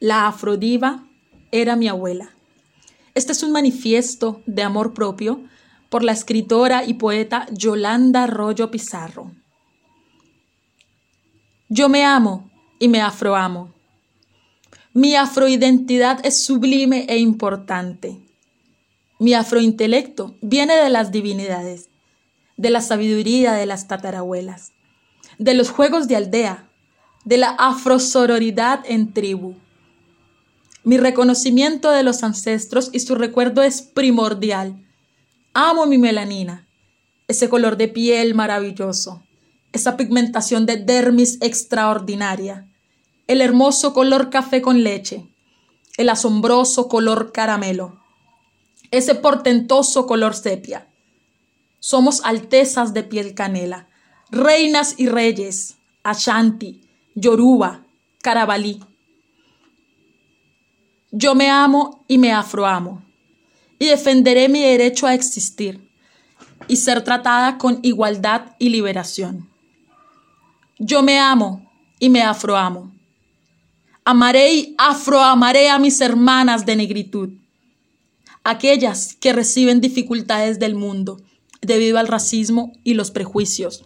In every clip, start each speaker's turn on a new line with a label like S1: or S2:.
S1: la afrodiva era mi abuela. Este es un manifiesto de amor propio por la escritora y poeta Yolanda Arroyo Pizarro. Yo me amo y me afroamo. Mi afroidentidad es sublime e importante. Mi afrointelecto viene de las divinidades, de la sabiduría de las tatarabuelas, de los juegos de aldea, de la afrosororidad en tribu. Mi reconocimiento de los ancestros y su recuerdo es primordial. Amo mi melanina, ese color de piel maravilloso, esa pigmentación de dermis extraordinaria el hermoso color café con leche, el asombroso color caramelo, ese portentoso color sepia. Somos altezas de piel canela, reinas y reyes, Ashanti, Yoruba, Carabalí. Yo me amo y me afroamo, y defenderé mi derecho a existir y ser tratada con igualdad y liberación. Yo me amo y me afroamo Amaré y afroamaré a mis hermanas de negritud, aquellas que reciben dificultades del mundo debido al racismo y los prejuicios.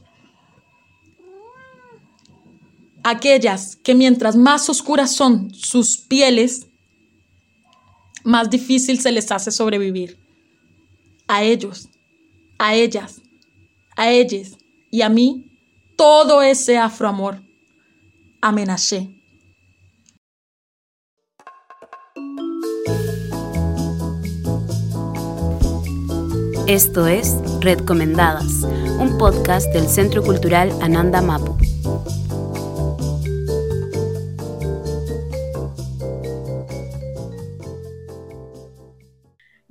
S1: Aquellas que mientras más oscuras son sus pieles, más difícil se les hace sobrevivir. A ellos, a ellas, a ellas y a mí, todo ese afroamor. Amenacé.
S2: Esto es Recomendadas, un podcast del Centro Cultural Ananda Mapu.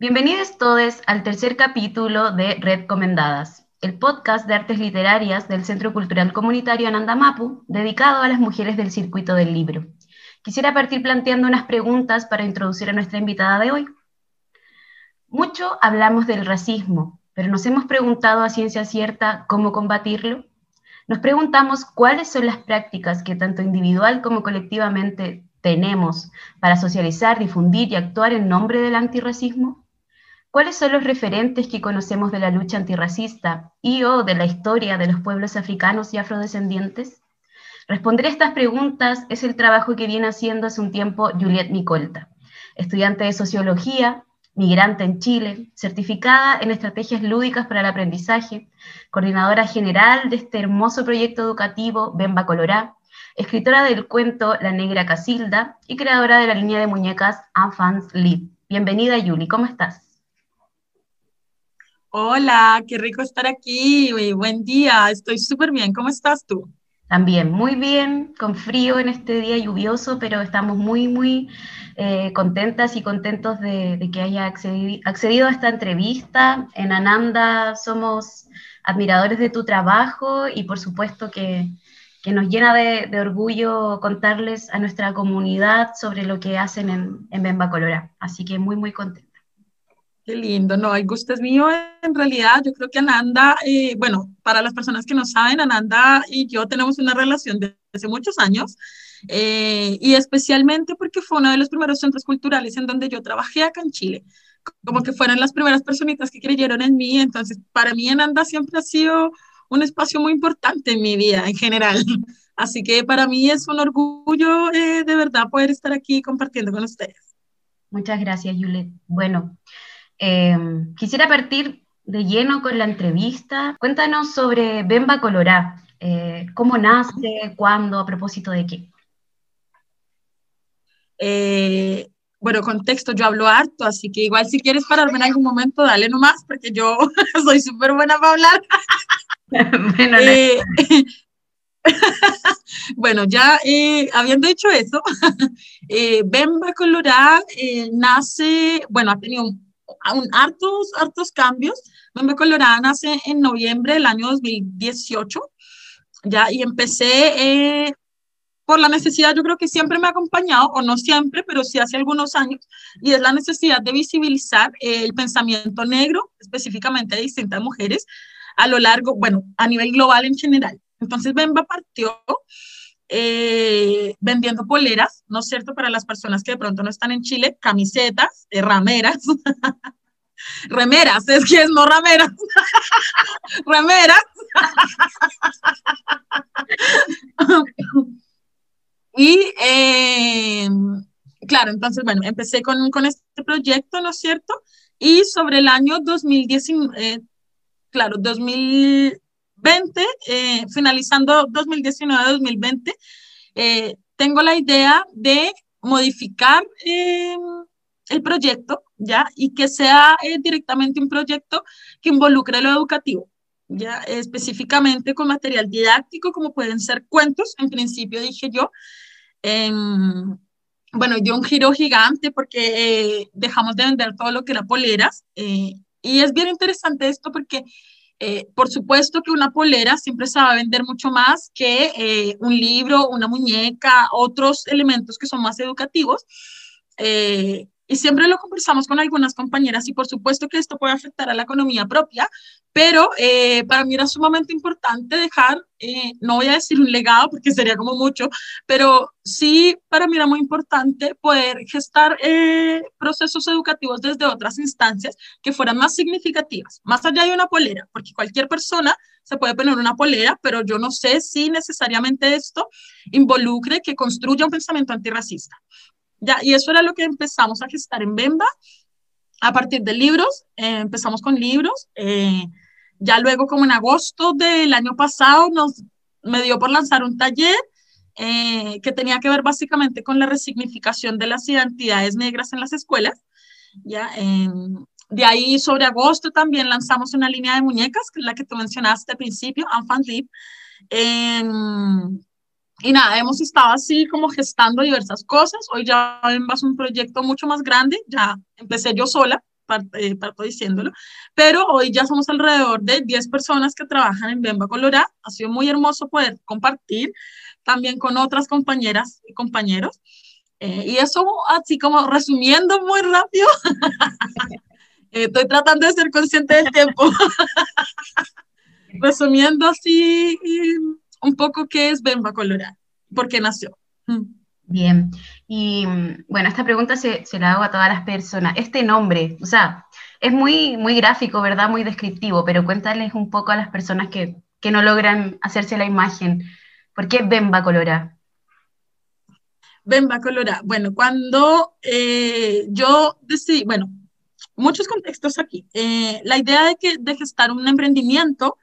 S2: Bienvenidos todos al tercer capítulo de Recomendadas, el podcast de artes literarias del Centro Cultural Comunitario Ananda Mapu, dedicado a las mujeres del circuito del libro. Quisiera partir planteando unas preguntas para introducir a nuestra invitada de hoy. Mucho hablamos del racismo, pero nos hemos preguntado a ciencia cierta cómo combatirlo. Nos preguntamos cuáles son las prácticas que tanto individual como colectivamente tenemos para socializar, difundir y actuar en nombre del antirracismo. ¿Cuáles son los referentes que conocemos de la lucha antirracista y o de la historia de los pueblos africanos y afrodescendientes? Responder estas preguntas es el trabajo que viene haciendo hace un tiempo Juliette Micolta, estudiante de sociología, migrante en Chile, certificada en estrategias lúdicas para el aprendizaje, coordinadora general de este hermoso proyecto educativo Bemba Colorá, escritora del cuento La Negra Casilda y creadora de la línea de muñecas Enfants Live. Bienvenida, Yuli, ¿cómo estás?
S1: Hola, qué rico estar aquí. Buen día, estoy súper bien. ¿Cómo estás tú?
S2: También, muy bien, con frío en este día lluvioso, pero estamos muy, muy eh, contentas y contentos de, que haya accedido, a esta entrevista. En Ananda somos admiradores de tu trabajo y por supuesto que, nos llena de, orgullo contarles a nuestra comunidad sobre lo que hacen en, en Bemba Colorá. Así que muy, muy contenta.
S1: Qué lindo, no, el gusto es mío. En realidad, yo creo que Ananda, eh, bueno, para las personas que no saben, Ananda y yo tenemos una relación de hace muchos años. Eh, y especialmente porque fue uno de los primeros centros culturales en donde yo trabajé acá en Chile, como que fueron las primeras personitas que creyeron en mí, entonces para mí Ananda siempre ha sido un espacio muy importante en mi vida en general, así que para mí es un orgullo eh, de verdad poder estar aquí compartiendo con ustedes.
S2: Muchas gracias, Juliet. Bueno, em, quisiera partir de lleno con la entrevista. Cuéntanos sobre Bemba Colorá. Eh, ¿Cómo nace? ¿Cuándo? ¿A propósito de qué?
S1: Eh, bueno, contexto, yo hablo harto, así que igual si quieres pararme en algún momento, dale nomás, porque yo soy súper buena para hablar. bueno, eh, bueno, ya eh, habiendo dicho eso, Bemba Colorá nace, bueno, ha tenido un, hartos, hartos cambios. Bemba Colorá nace en noviembre del año 2018, ya, y empecé por la necesidad, yo creo que siempre me ha acompañado, o no siempre, pero sí hace algunos años, y es la necesidad de visibilizar el pensamiento negro, específicamente de distintas mujeres, a lo largo, bueno, a nivel global en general. Entonces, Bemba partió eh, vendiendo poleras, ¿no es cierto? Para las personas que de pronto no están en Chile, camisetas, eh, rameras, remeras, es que es no rameras, remeras. y eh, claro, entonces, bueno, empecé con, este proyecto, ¿no es cierto? Y sobre el año 2019, claro, 2020, eh, finalizando 2019-2020, eh, tengo la idea de modificar eh, el proyecto, ¿ya? Y que sea eh, directamente un proyecto que involucre lo educativo, ¿ya? Específicamente con material didáctico, como pueden ser cuentos, en principio dije yo. Em, bueno, dio un giro gigante porque dejamos de vender todo lo que era poleras. y es bien interesante esto porque eh, por supuesto que una polera siempre se va a vender mucho más que eh, un libro, una muñeca, otros elementos que son más educativos. Eh, y siempre lo conversamos con algunas compañeras y por supuesto que esto puede afectar a la economía propia, pero eh, para mí era sumamente importante dejar, eh, no voy a decir un legado porque sería como mucho, pero sí para mí era muy importante poder gestar eh, procesos educativos desde otras instancias que fueran más significativas, más allá de una polera, porque cualquier persona se puede poner una polera, pero yo no sé si necesariamente esto involucre que construya un pensamiento antirracista. Ya, y eso era lo que empezamos a gestar en Bemba. A partir de libros, eh, empezamos con libros. Eh, ya luego, como en agosto del año pasado, nos, me dio por lanzar un taller eh, que tenía que ver básicamente con la resignificación de las identidades negras en las escuelas. Ya, de ahí, sobre agosto, también lanzamos una línea de muñecas, que es la que tú mencionaste al principio, Enfant Lip. Y nada, hemos estado así como gestando diversas cosas. Hoy ya es un proyecto mucho más grande, ya empecé yo sola, parto, eh, parto diciéndolo, pero hoy ya somos alrededor de 10 personas que trabajan en Bemba Colorá. Ha sido muy hermoso poder compartir también con otras compañeras y compañeros. Eh, y eso así como resumiendo muy rápido, eh, estoy tratando de ser consciente del tiempo. resumiendo así un poco qué es Bemba Colorado, por qué nació. Mm.
S2: Bien, y mm, bueno, esta pregunta se, se, la hago a todas las personas. Este nombre, o sea, es muy, muy gráfico, ¿verdad? Muy descriptivo, pero cuéntales un poco a las personas que, que no logran hacerse la imagen. ¿Por qué Bemba Colorá?
S1: Bemba Colorá. Bueno, cuando eh, yo decidí, bueno, muchos contextos aquí. Eh, la idea de, que, de gestar un emprendimiento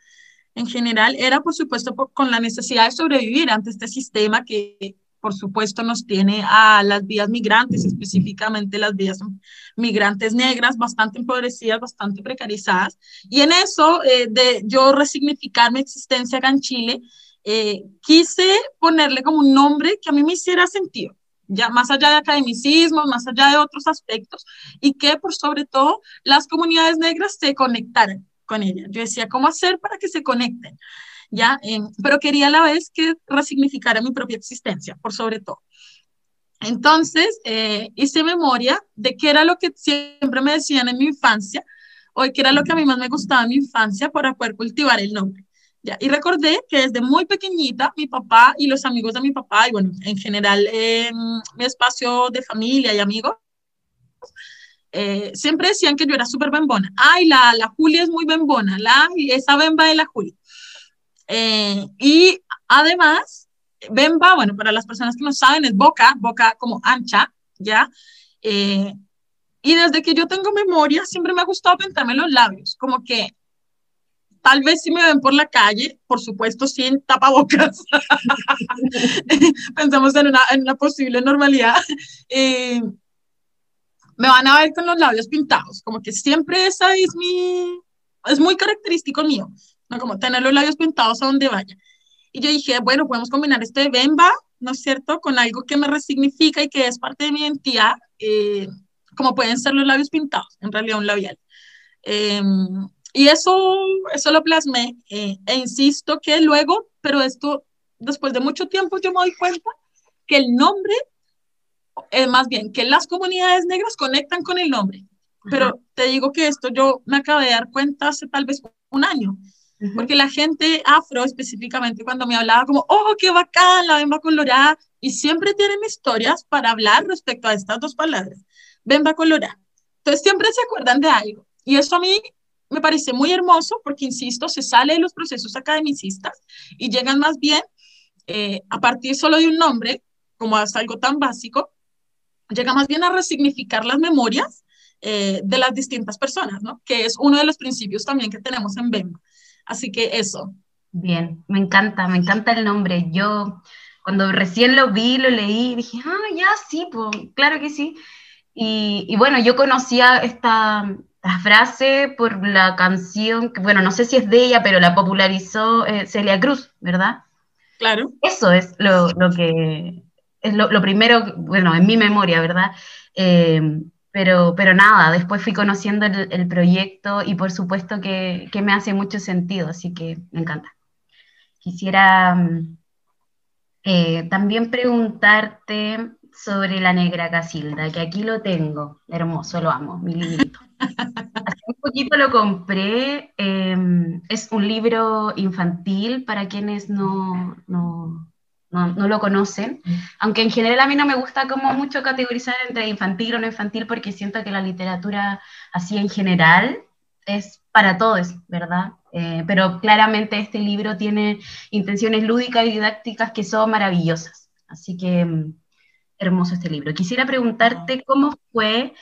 S1: en general era, por supuesto, con la necesidad de sobrevivir ante este sistema que, por supuesto, nos tiene a las vías migrantes, específicamente las vías migrantes negras, bastante empobrecidas, bastante precarizadas. Y en eso, eh, de yo resignificar mi existencia acá en Chile, eh, quise ponerle como un nombre que a mí me hiciera sentido ya más allá de academicismo, más allá de otros aspectos, y que por sobre todo las comunidades negras se conectaran con ella. Yo decía, ¿cómo hacer para que se conecten? ¿Ya? Eh, pero quería a la vez que resignificara mi propia existencia, por sobre todo. Entonces, eh, hice memoria de qué era lo que siempre me decían en mi infancia, o qué era lo que a mí más me gustaba en mi infancia para poder cultivar el nombre. ¿ya? Y recordé que desde muy pequeñita mi papá y los amigos de mi papá, y bueno, en general eh, mi espacio de familia y amigos, eh, siempre decían que yo era súper bembona. Ay, la, la Julia es muy bembona, la, esa bemba de la Julia. Eh, y además, bemba, bueno, para las personas que no saben, es boca, boca como ancha, ¿ya? Eh, y desde que yo tengo memoria, siempre me ha gustado pintarme los labios, como que tal vez si me ven por la calle, por supuesto sin tapabocas, pensamos en una, posible normalidad, me van a ver con los labios pintados, como que siempre esa es mi, es muy característico mío, ¿no? Como tener los labios pintados a donde vaya. Y yo dije, bueno, podemos combinar este Bemba, ¿no es cierto?, con algo que me resignifica y que es parte de mi identidad, eh, como pueden ser los labios pintados, en realidad un labial. Eh, y eso, eso lo plasmé, eh, e insisto que luego, pero esto, después de mucho tiempo, yo me doy cuenta que el nombre es más bien que las comunidades negras conectan con el nombre. Pero te digo que esto yo me acabé de dar cuenta hace tal vez un año. porque la gente afro específicamente cuando me hablaba como, oh, qué bacán, la bemba colorada, y siempre tienen historias para hablar respecto a estas dos palabras, bemba colorada. Entonces siempre se acuerdan de algo. Y eso a mí me parece muy hermoso porque, insisto, se sale de los procesos academicistas y llegan más bien eh, a partir solo de un nombre, como hasta algo tan básico, llega más bien a resignificar las memorias eh, de las distintas personas, ¿no? Que es uno de los principios también que tenemos en Bemba. Así que eso.
S2: Bien, me encanta, me encanta el nombre. Yo cuando recién lo vi, lo leí, dije, ah, ya sí, pues, claro que sí. Y, bueno, yo conocía esta, frase por la canción, que bueno, no sé si es de ella, pero la popularizó eh, Celia Cruz, ¿verdad?
S1: Claro.
S2: Eso es lo, que, es lo, primero, bueno, en mi memoria, ¿verdad? Eh, pero, pero nada, después fui conociendo el, proyecto y por supuesto que, que, me hace mucho sentido, así que me encanta. Quisiera mm, eh, también preguntarte sobre la negra Casilda, que aquí lo tengo, hermoso, lo amo, mi librito. Hace un poquito lo compré, em, es un libro infantil para quienes no, no, no, lo conocen, aunque en general a mí no me gusta como mucho categorizar entre infantil o no infantil porque siento que la literatura así en general es para todos, ¿verdad? Eh, pero claramente este libro tiene intenciones lúdicas y didácticas que son maravillosas. Así que mm, hermoso este libro. Quisiera preguntarte cómo fue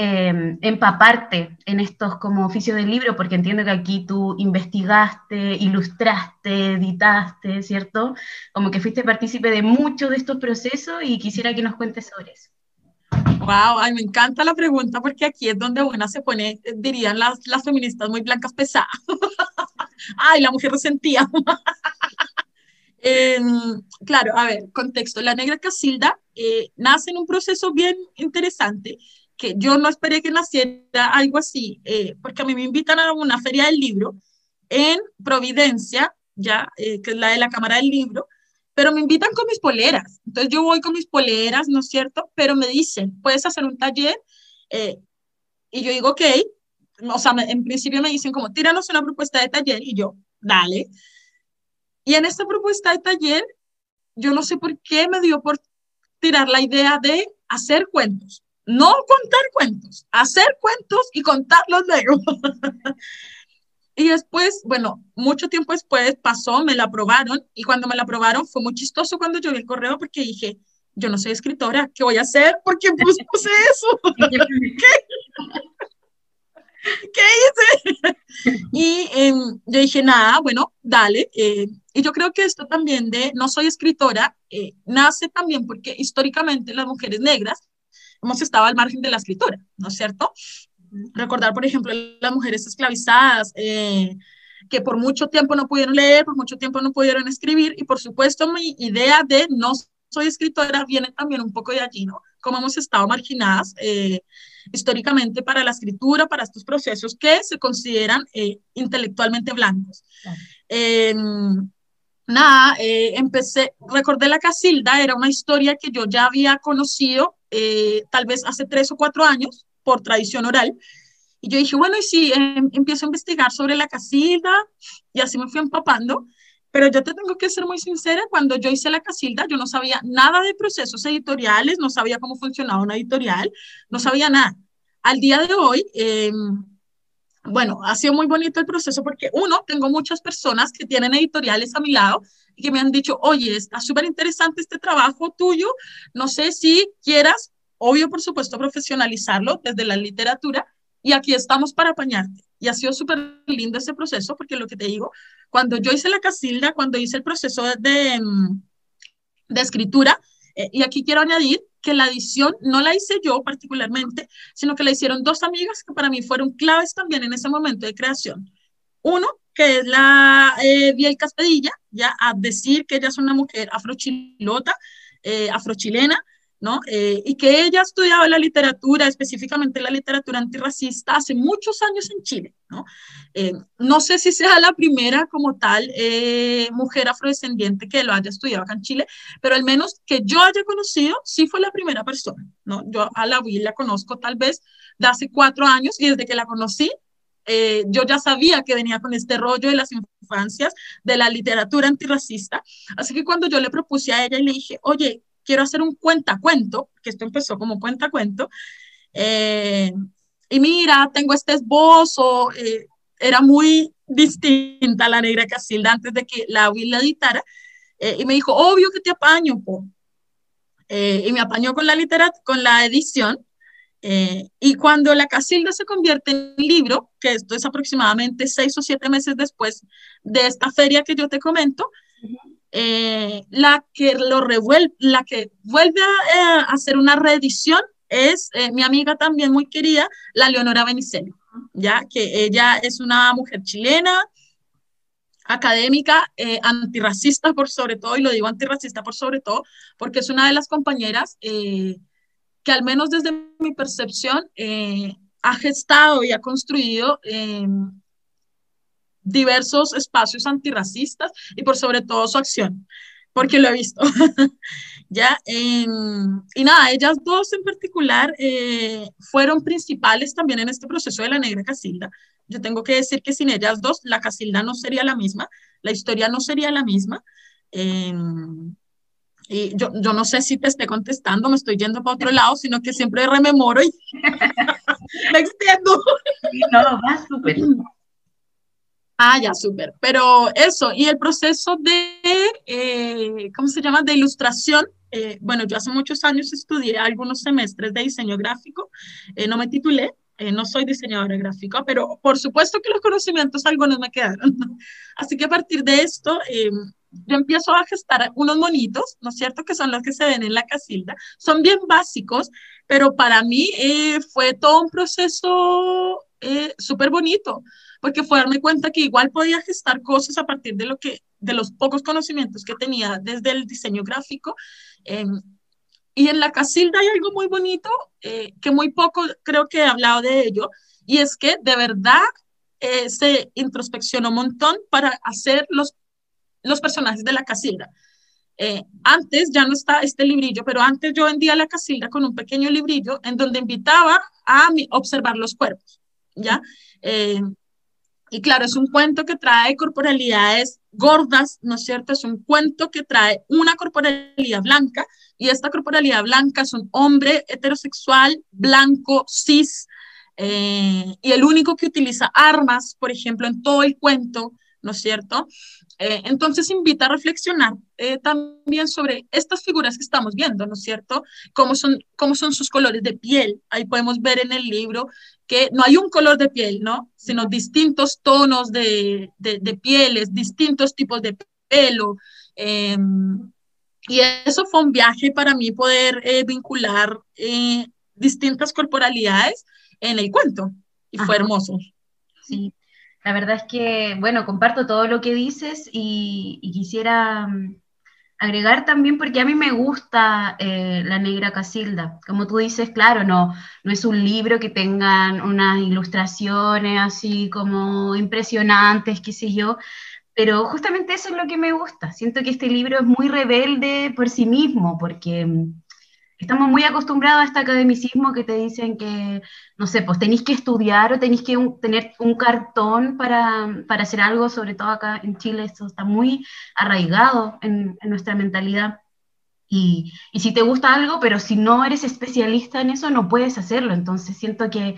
S2: em, empaparte en estos como oficios del libro, porque entiendo que aquí tú investigaste, ilustraste, editaste, ¿cierto? Como que fuiste partícipe de muchos de estos procesos y quisiera que nos cuentes sobre eso.
S1: Wow, ay, me encanta la pregunta porque aquí es donde una se pone, dirían las, las feministas muy blancas pesadas. ay, la mujer resentía. claro, a ver, contexto. La negra Casilda eh, nace en un proceso bien interesante que yo no esperé que naciera algo así, eh, porque a mí me invitan a una feria del libro en Providencia, ya, eh, que es la de la Cámara del Libro, pero me invitan con mis poleras. Entonces yo voy con mis poleras, ¿no es cierto? Pero me dicen, puedes hacer un taller. y yo digo, ok. O sea, en principio me dicen como, tíranos una propuesta de taller. Y yo, dale. Y en esta propuesta de taller, yo no sé por qué me dio por tirar la idea de hacer cuentos. No contar cuentos, hacer cuentos y contarlos luego. y después, bueno, mucho tiempo después pasó, me la aprobaron y cuando me la aprobaron fue muy chistoso cuando yo vi el correo porque dije, yo no soy escritora, ¿qué voy a hacer? ¿Por qué puse eso? ¿Qué? ¿Qué hice? Y em, yo dije, nada, bueno, dale. Eh, y yo creo que esto también de no soy escritora eh, nace también porque históricamente las mujeres negras hemos estado al margen de la escritura, ¿no es cierto? Recordar, por ejemplo, las mujeres esclavizadas, eh, que por mucho tiempo no pudieron leer, por mucho tiempo no pudieron escribir, y por supuesto mi idea de no soy escritora viene también un poco de allí, ¿no? Como hemos estado marginadas eh, históricamente para la escritura, para estos procesos que se consideran eh, intelectualmente blancos. Em, nada, eh, empecé, recordé la Casilda, era una historia que yo ya había conocido tal vez hace tres o cuatro años por tradición oral. Y yo dije, bueno, y si em, empiezo a investigar sobre la Casilda, y así me fui empapando. Pero yo te tengo que ser muy sincera, cuando yo hice la Casilda, yo no sabía nada de procesos editoriales, no sabía cómo funcionaba una editorial, no sabía nada. Al día de hoy, em, bueno, ha sido muy bonito el proceso porque uno, tengo muchas personas que tienen editoriales a mi lado y que me han dicho, oye, está súper interesante este trabajo tuyo, no sé si quieras, obvio, por supuesto, profesionalizarlo desde la literatura y aquí estamos para apañarte. Y ha sido súper lindo ese proceso porque lo que te digo, cuando yo hice la casilda, cuando hice el proceso de, mm, de escritura, eh, y aquí quiero añadir que la edición no la hice yo particularmente, sino que la hicieron dos amigas que para mí fueron claves también en ese momento de creación. Uno, que es la eh, Biel Caspedilla, ya a decir que ella es una mujer afrochilota, eh, afrochilena, ¿no? Eh, y que ella estudiaba la literatura, específicamente la literatura antirracista, hace muchos años en Chile, ¿no? Eh, no sé si sea la primera como tal eh, mujer afrodescendiente que lo haya estudiado acá en Chile, pero al menos que yo haya conocido, sí fue la primera persona, ¿no? Yo a la Will la conozco tal vez de hace cuatro años y desde que la conocí, yo ya sabía que venía con este rollo de las infancias, de la literatura antirracista. Así que cuando yo le propuse a ella y le dije, oye, quiero hacer un cuentacuento, que esto empezó como cuentacuento, eh, y mira, tengo este esbozo, eh, era muy distinta a la negra Casilda antes de que la la editara, eh, y me dijo, obvio que te apaño, po. y me apañó con la, con la edición, y cuando la Casilda se convierte en libro, que esto es aproximadamente seis o siete meses después de esta feria que yo te comento, la que lo revuelve, la que vuelve a, hacer una reedición es eh, mi amiga también muy querida, la Leonora Benicelli, ya que ella es una mujer chilena, académica, eh, antirracista por sobre todo, y lo digo antirracista por sobre todo, porque es una de las compañeras eh, que al menos desde mi percepción ha gestado y ha construido diversos espacios antirracistas y por sobre todo su acción, porque lo he visto. ¿ya? y nada, ellas dos en particular eh, fueron principales también en este proceso de la negra Casilda. Yo tengo que decir que sin ellas dos, la Casilda no sería la misma, la historia no sería la misma. Em, y yo, yo, no sé si te esté contestando, me estoy yendo para otro lado, sino que siempre rememoro y me extiendo.
S2: no, va súper.
S1: Ah, ya, súper. Pero eso, y el proceso de, eh, ¿cómo se llama?, de ilustración eh, bueno, yo hace muchos años estudié algunos semestres de diseño gráfico, eh, no me titulé, eh, no soy diseñadora gráfica, pero por supuesto que los conocimientos algunos me quedaron. Así que a partir de esto, yo empiezo a gestar unos monitos, ¿no es cierto? Que son los que se ven en la casilda. Son bien básicos, pero para mí fue todo un proceso súper bonito, porque fue darme cuenta que igual podía gestar cosas a partir de lo que de los pocos conocimientos que tenía desde el diseño gráfico. Em, y en la Casilda hay algo muy bonito, eh, que muy poco creo que he hablado de ello, y es que de verdad eh, se introspeccionó un montón para hacer los, los personajes de la Casilda. Eh, antes ya no está este librillo, pero antes yo vendía la Casilda con un pequeño librillo en donde invitaba a observar los cuerpos, ¿ya? Y claro, es un cuento que trae corporalidades gordas, ¿no es cierto? Es un cuento que trae una corporalidad blanca y esta corporalidad blanca es un hombre heterosexual, blanco, cis, eh, y el único que utiliza armas, por ejemplo, en todo el cuento, ¿no es cierto? Eh, entonces invita a reflexionar eh, también sobre estas figuras que estamos viendo, ¿no es cierto? Cómo son, cómo son sus colores de piel. Ahí podemos ver en el libro que no hay un color de piel, ¿no? Sino distintos tonos de, de, pieles, distintos tipos de pelo. Em, y eso fue un viaje para mí poder eh, vincular distintas corporalidades en el cuento. Y fue hermoso.
S2: Sí, la verdad es que, bueno, comparto todo lo que dices y, quisiera mm, agregar también porque a mí me gusta eh, La Negra Casilda. Como tú dices, claro, no, no es un libro que tengan unas ilustraciones así como impresionantes, qué sé yo, pero justamente eso es lo que me gusta. Siento que este libro es muy rebelde por sí mismo, porque mm, Estamos muy acostumbrados a este academicismo que te dicen que, no sé, pues tenéis que estudiar o tenéis que tener un cartón para, para, hacer algo, sobre todo acá en Chile, esto está muy arraigado en, nuestra mentalidad. Y, y, si te gusta algo, pero si no eres especialista en eso, no puedes hacerlo. Entonces siento que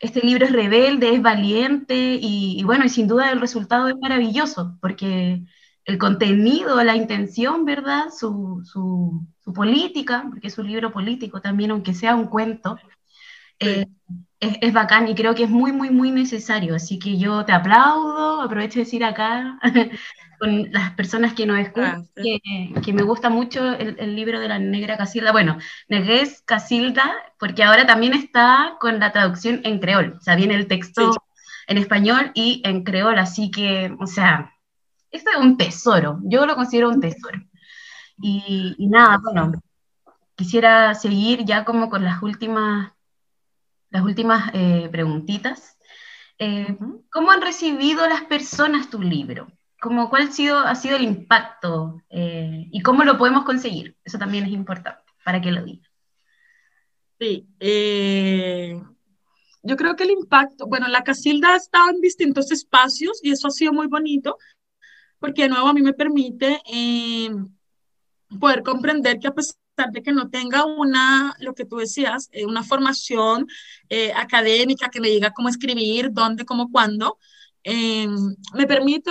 S2: este libro es rebelde, es valiente y, y bueno, y sin duda el resultado es maravilloso, porque el contenido, la intención, ¿verdad? Su, su, su, política, porque es un libro político también, aunque sea un cuento, eh, es, es, bacán y creo que es muy, muy, muy necesario. Así que yo te aplaudo, aprovecho de decir acá con las personas que nos escuchan, que, que, me gusta mucho el, el, libro de la Negra Casilda. Bueno, Negrés Casilda, porque ahora también está con la traducción en creol, o sea, viene el texto en español y en creol, así que, o sea, esto es un tesoro, yo lo considero un tesoro. Y, nada, bueno, quisiera seguir ya como con las últimas, las últimas eh, preguntitas. Eh, ¿Cómo han recibido las personas tu libro? ¿Cómo, ¿Cuál ha sido, ha sido el impacto eh, y cómo lo podemos conseguir? Eso también es importante para que lo diga.
S1: Sí, yo creo que el impacto, bueno, la Casilda ha estado en distintos espacios y eso ha sido muy bonito, porque de nuevo a mí me permite eh, poder comprender que a pesar de que no tenga una, lo que tú decías, eh, una formación eh, académica que me diga cómo escribir, dónde, cómo, cuándo, me permite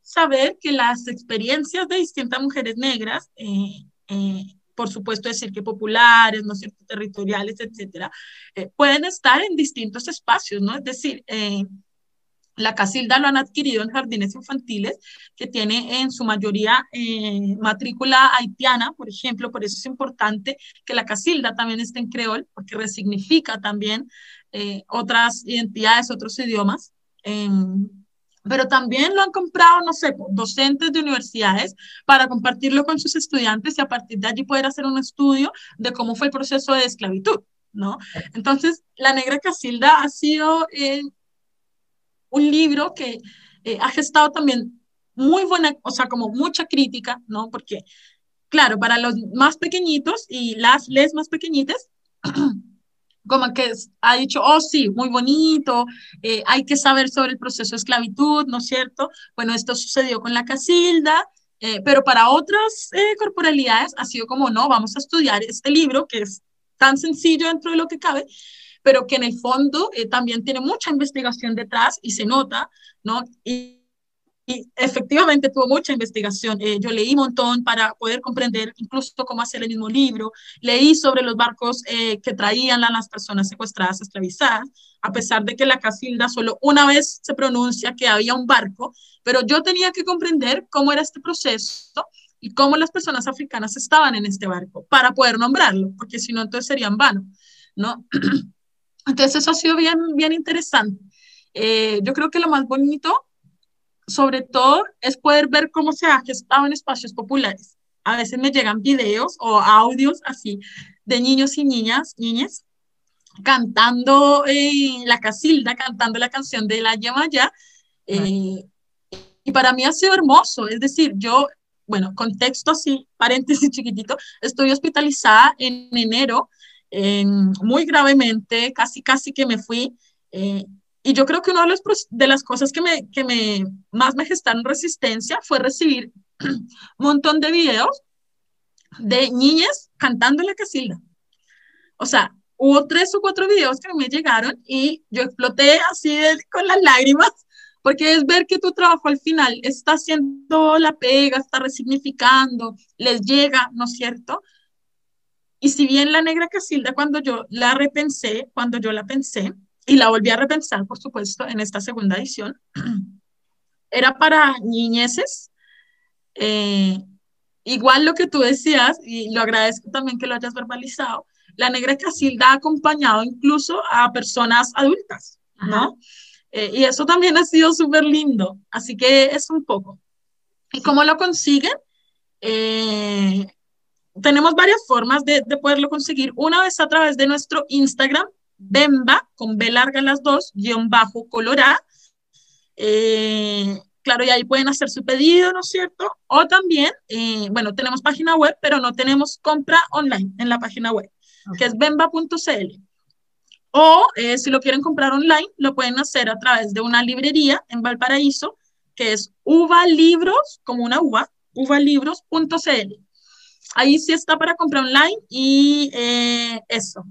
S1: saber que las experiencias de distintas mujeres negras, por supuesto decir que populares, ¿no cierto?, territoriales, etcétera, pueden estar en distintos espacios, ¿no? Es decir, la Casilda lo han adquirido en jardines infantiles, que tiene en su mayoría eh, matrícula haitiana, por ejemplo, por eso es importante que la Casilda también esté en creol, porque resignifica también eh, otras identidades, otros idiomas. Em, pero también lo han comprado, no sé, docentes de universidades para compartirlo con sus estudiantes y a partir de allí poder hacer un estudio de cómo fue el proceso de esclavitud, ¿no? Entonces, la negra Casilda ha sido eh, un libro que eh, ha gestado también muy buena, o sea, como mucha crítica, ¿no? Porque, claro, para los más pequeñitos y las les más pequeñitas, como que ha dicho, oh sí, muy bonito, eh, hay que saber sobre el proceso de esclavitud, ¿no es cierto? Bueno, esto sucedió con la Casilda, eh, pero para otras corporalidades ha sido como, no, vamos a estudiar este libro que es tan sencillo dentro de lo que cabe, pero que en el fondo eh, también tiene mucha investigación detrás y se nota, ¿no? Y, efectivamente tuvo mucha investigación. Eh, yo leí un montón para poder comprender incluso cómo hacer el mismo libro. Leí sobre los barcos eh, que traían a las personas secuestradas, esclavizadas, a pesar de que la Casilda solo una vez se pronuncia que había un barco, pero yo tenía que comprender cómo era este proceso y cómo las personas africanas estaban en este barco para poder nombrarlo, porque si no, entonces serían vano, ¿no? Entonces eso ha sido bien, bien interesante. Eh, yo creo que lo más bonito, sobre todo, es poder ver cómo se ha gestado en espacios populares. A veces me llegan videos o audios así de niños y niñas, niñas, cantando eh, la casilda, cantando la canción de la Yamaya. Eh, y para mí ha sido hermoso, es decir, yo, bueno, contexto así, paréntesis chiquitito, estoy hospitalizada en enero muy gravemente, casi, casi que me fui. Eh, y yo creo que una de, de las cosas que, me, que me, más me gestaron resistencia fue recibir un montón de videos de niñas cantando en la casilda. O sea, hubo tres o cuatro videos que me llegaron y yo exploté así con las lágrimas, porque es ver que tu trabajo al final está haciendo la pega, está resignificando, les llega, ¿no es cierto? Y si bien la negra Casilda, cuando yo la repensé, cuando yo la pensé, y la volví a repensar, por supuesto, en esta segunda edición, era para niñeces. Eh, igual lo que tú decías, y lo agradezco también que lo hayas verbalizado, la negra Casilda ha acompañado incluso a personas adultas, ¿no? Eh, y eso también ha sido súper lindo, así que es un poco. ¿Y cómo lo consiguen? Eh, tenemos varias formas de, poderlo conseguir. Una vez a través de nuestro Instagram, Bemba, con B larga las dos, guion bajo colorá. Eh, claro, y ahí pueden hacer su pedido, ¿no es cierto? O también, eh, bueno, tenemos página web, pero no tenemos compra online en la página web, que es bemba.cl. O eh, si lo quieren comprar online, lo pueden hacer a través de una librería en Valparaíso, que es uva libros, como una uva, uvalibros.cl ahí sí está para comprar online y eh, eso.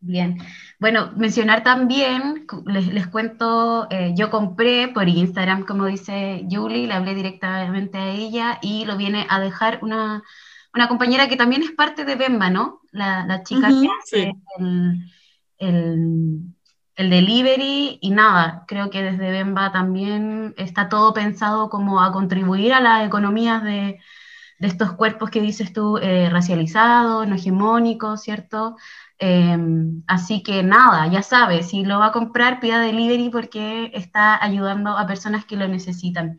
S2: Bien. Bueno, mencionar también, les, cuento, eh, yo compré por Instagram, como dice Julie, le hablé directamente a ella y lo viene a dejar una, compañera que también es parte de Bemba, ¿no? La, chica que hace el, el, delivery y nada, creo que desde Bemba también está todo pensado como a contribuir a las economías de, de estos cuerpos que dices tú, eh, racializados, no hegemónicos, ¿cierto? Em, así que nada, ya sabes, si lo va a comprar, pida delivery porque está ayudando a personas que lo necesitan.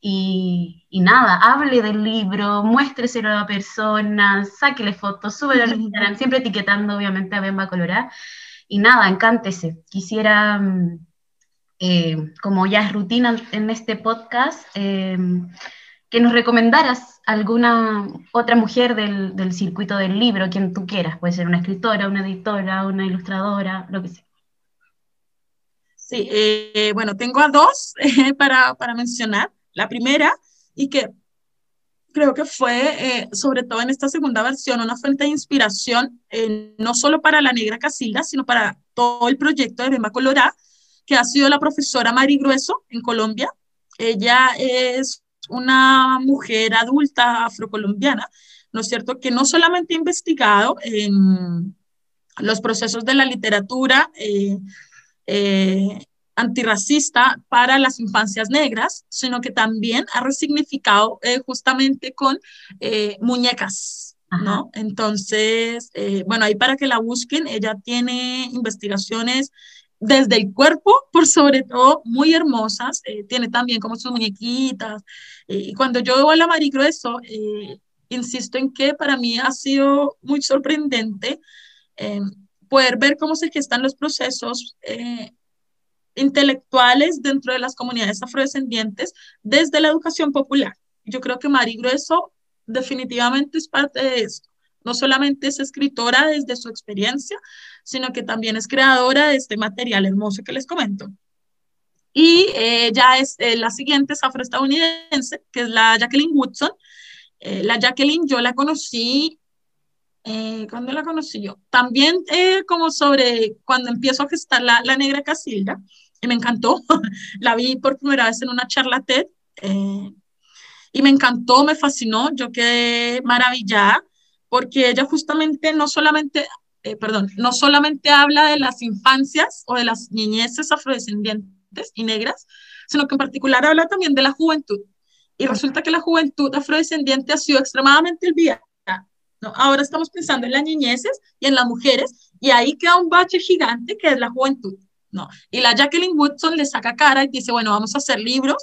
S2: Y, nada, hable del libro, muéstreselo a la persona, sáquele fotos, súbelo al Instagram, siempre etiquetando obviamente a Bemba Colorá. Y nada, encántese. Quisiera, mm, eh, como ya es rutina en este podcast, em, que nos recomendaras alguna otra mujer del, circuito del libro, quien tú quieras, puede ser una escritora, una editora, una ilustradora, lo que sea.
S1: Sí, eh, bueno, tengo a dos para, para mencionar. La primera, y que creo que fue, eh, sobre todo en esta segunda versión, una fuente de inspiración, eh, no solo para la Negra Casilda, sino para todo el proyecto de Bemba Colorá, que ha sido la profesora Mari Grueso en Colombia. Ella es una mujer adulta afrocolombiana, ¿no es cierto?, que no solamente ha investigado en los procesos de la literatura, eh, antirracista para las infancias negras, sino que también ha resignificado eh, justamente con eh, muñecas, ¿no? Entonces, eh, bueno, ahí para que la busquen, ella tiene investigaciones desde el cuerpo, por sobre todo, muy hermosas, tiene también como sus muñequitas, y cuando yo veo a la Mari Grueso, insisto en que para mí ha sido muy sorprendente poder ver cómo se gestan los procesos intelectuales dentro de las comunidades afrodescendientes desde la educación popular. Yo creo que Mari Grueso definitivamente es parte de esto. No solamente es escritora desde su experiencia, sino que también es creadora de este material hermoso que les comento. Y eh, ya es eh, la siguiente es afroestadounidense, que es la Jacqueline Woodson. Eh, la Jacqueline yo la conocí, ¿cuándo la conocí yo? También como sobre cuando empiezo a gestar la, la negra Casilda y me encantó. la vi por primera vez en una charla TED y me encantó, me fascinó, yo quedé maravillada porque ella justamente no solamente, eh, perdón, no solamente habla de las infancias o de las niñeces afrodescendientes y negras, sino que en particular habla también de la juventud. Y resulta que la juventud afrodescendiente ha sido extremadamente olvidada. ¿no? Ahora estamos pensando en las niñeces y en las mujeres, y ahí queda un bache gigante que es la juventud. ¿no? Y la Jacqueline Woodson le saca cara y dice, bueno, vamos a hacer libros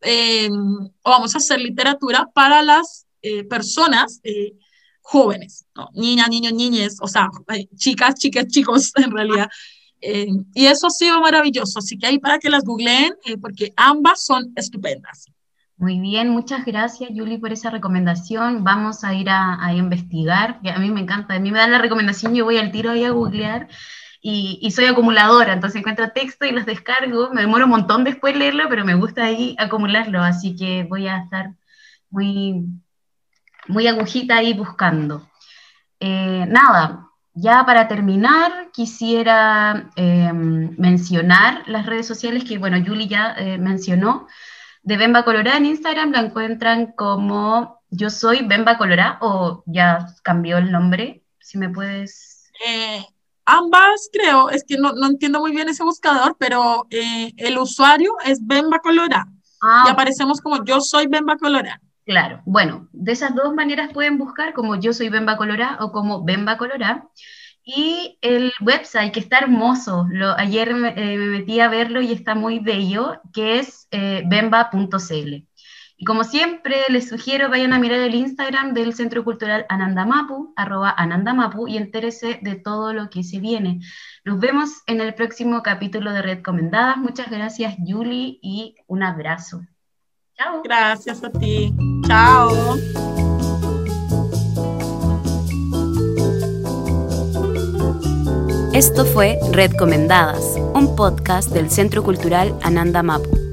S1: eh, o vamos a hacer literatura para las eh, personas eh, jóvenes, ¿no? Niñas, niños, niñas, o sea, chicas, chicas, chicos, en realidad. y eso ha sido maravilloso, así que ahí para que las googleen, porque ambas son estupendas.
S2: Muy bien, muchas gracias, Julie, por esa recomendación. Vamos a ir a, investigar, a mí me encanta, a mí me dan la recomendación, yo voy al tiro ahí a googlear y, soy acumuladora, entonces encuentro texto y los descargo, me demoro un montón después leerlo, pero me gusta ahí acumularlo, así que voy a estar muy, muy agujita ahí buscando. Eh, nada, ya para terminar, quisiera em, mencionar las redes sociales que, bueno, Julie ya eh, mencionó. De Bemba Colorá en Instagram la encuentran como yo soy Bemba Colorá o ya cambió el nombre, si me puedes...
S1: Eh, Ambas creo, es que no, no entiendo muy bien ese buscador, pero eh, el usuario es Bemba Colorá. Ah. Y aparecemos como yo soy Bemba Colorá.
S2: Claro, bueno, de esas dos maneras pueden buscar como yo soy Bemba Colorá o como Bemba Colorá. Y el website que está hermoso, lo, ayer me, eh, metí a verlo y está muy bello, que es eh, bemba.cl. Y como siempre, les sugiero vayan a mirar el Instagram del Centro Cultural Anandamapu, arroba Anandamapu, y entérese de todo lo que se viene. Nos vemos en el próximo capítulo de Red Comendadas. Muchas gracias, Julie, y un abrazo.
S1: Chao. Gracias a ti. Chao.
S3: Esto fue Red Comendadas, un podcast del Centro Cultural Anandamapu.